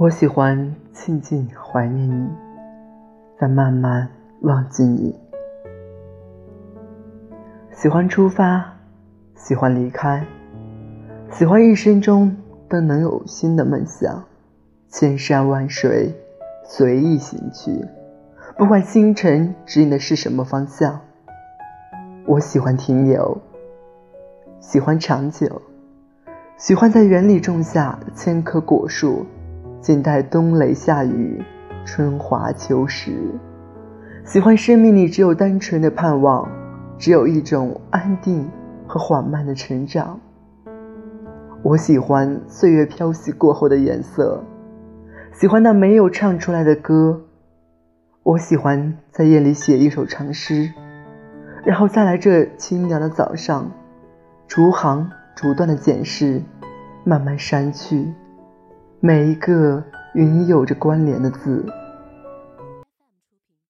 我喜欢静静怀念你，再慢慢忘记你。喜欢出发，喜欢离开，喜欢一生中都能有新的梦想，千山万水随意行去，不管星辰指引的是什么方向。我喜欢停留，喜欢长久，喜欢在园里种下千棵果树。静待冬雷夏雨，春华秋实。喜欢生命里只有单纯的盼望，只有一种安定和缓慢的成长。我喜欢岁月漂洗过后的颜色，喜欢那没有唱出来的歌。我喜欢在夜里写一首长诗，然后再来这清凉的早上，逐行逐段的检视，慢慢删去。每一个与你有着关联的字。